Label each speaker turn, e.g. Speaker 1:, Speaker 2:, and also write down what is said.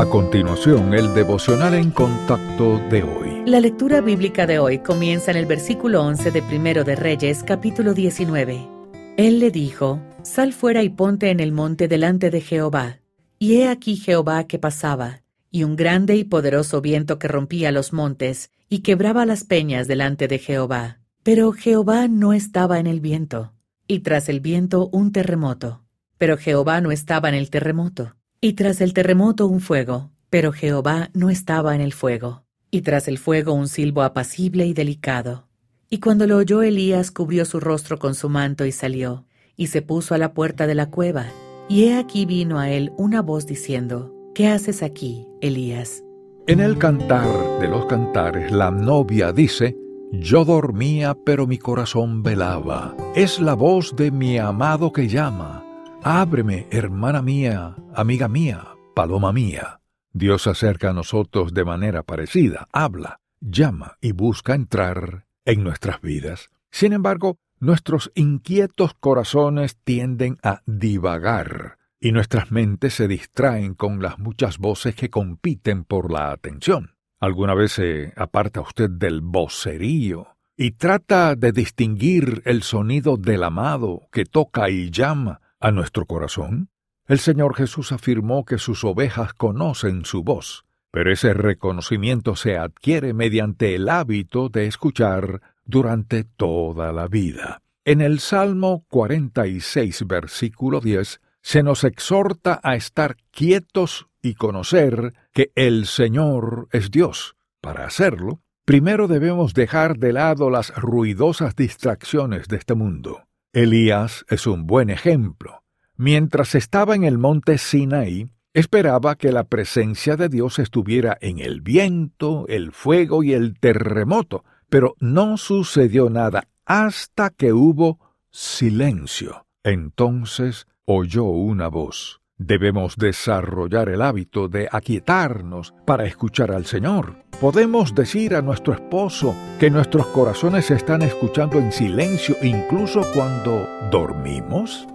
Speaker 1: A continuación, el devocional en contacto de hoy.
Speaker 2: La lectura bíblica de hoy comienza en el versículo 11 de Primero de Reyes, capítulo 19. Él le dijo, Sal fuera y ponte en el monte delante de Jehová. Y he aquí Jehová que pasaba, y un grande y poderoso viento que rompía los montes, y quebraba las peñas delante de Jehová. Pero Jehová no estaba en el viento, y tras el viento un terremoto. Pero Jehová no estaba en el terremoto. Y tras el terremoto un fuego, pero Jehová no estaba en el fuego. Y tras el fuego un silbo apacible y delicado. Y cuando lo oyó Elías cubrió su rostro con su manto y salió, y se puso a la puerta de la cueva. Y he aquí vino a él una voz diciendo, ¿Qué haces aquí, Elías?
Speaker 1: En el cantar de los cantares, la novia dice, Yo dormía, pero mi corazón velaba. Es la voz de mi amado que llama. Ábreme, hermana mía, amiga mía, paloma mía. Dios acerca a nosotros de manera parecida, habla, llama y busca entrar en nuestras vidas. Sin embargo, nuestros inquietos corazones tienden a divagar y nuestras mentes se distraen con las muchas voces que compiten por la atención. ¿Alguna vez se aparta usted del vocerío y trata de distinguir el sonido del amado que toca y llama a nuestro corazón? El Señor Jesús afirmó que sus ovejas conocen su voz, pero ese reconocimiento se adquiere mediante el hábito de escuchar durante toda la vida. En el Salmo 46, versículo 10, se nos exhorta a estar quietos y conocer que el Señor es Dios. Para hacerlo, primero debemos dejar de lado las ruidosas distracciones de este mundo. Elías es un buen ejemplo. Mientras estaba en el monte Sinaí, esperaba que la presencia de Dios estuviera en el viento, el fuego y el terremoto, pero no sucedió nada hasta que hubo silencio. Entonces oyó una voz. Debemos desarrollar el hábito de aquietarnos para escuchar al Señor. Podemos decir a nuestro esposo que nuestros corazones están escuchando en silencio incluso cuando dormimos.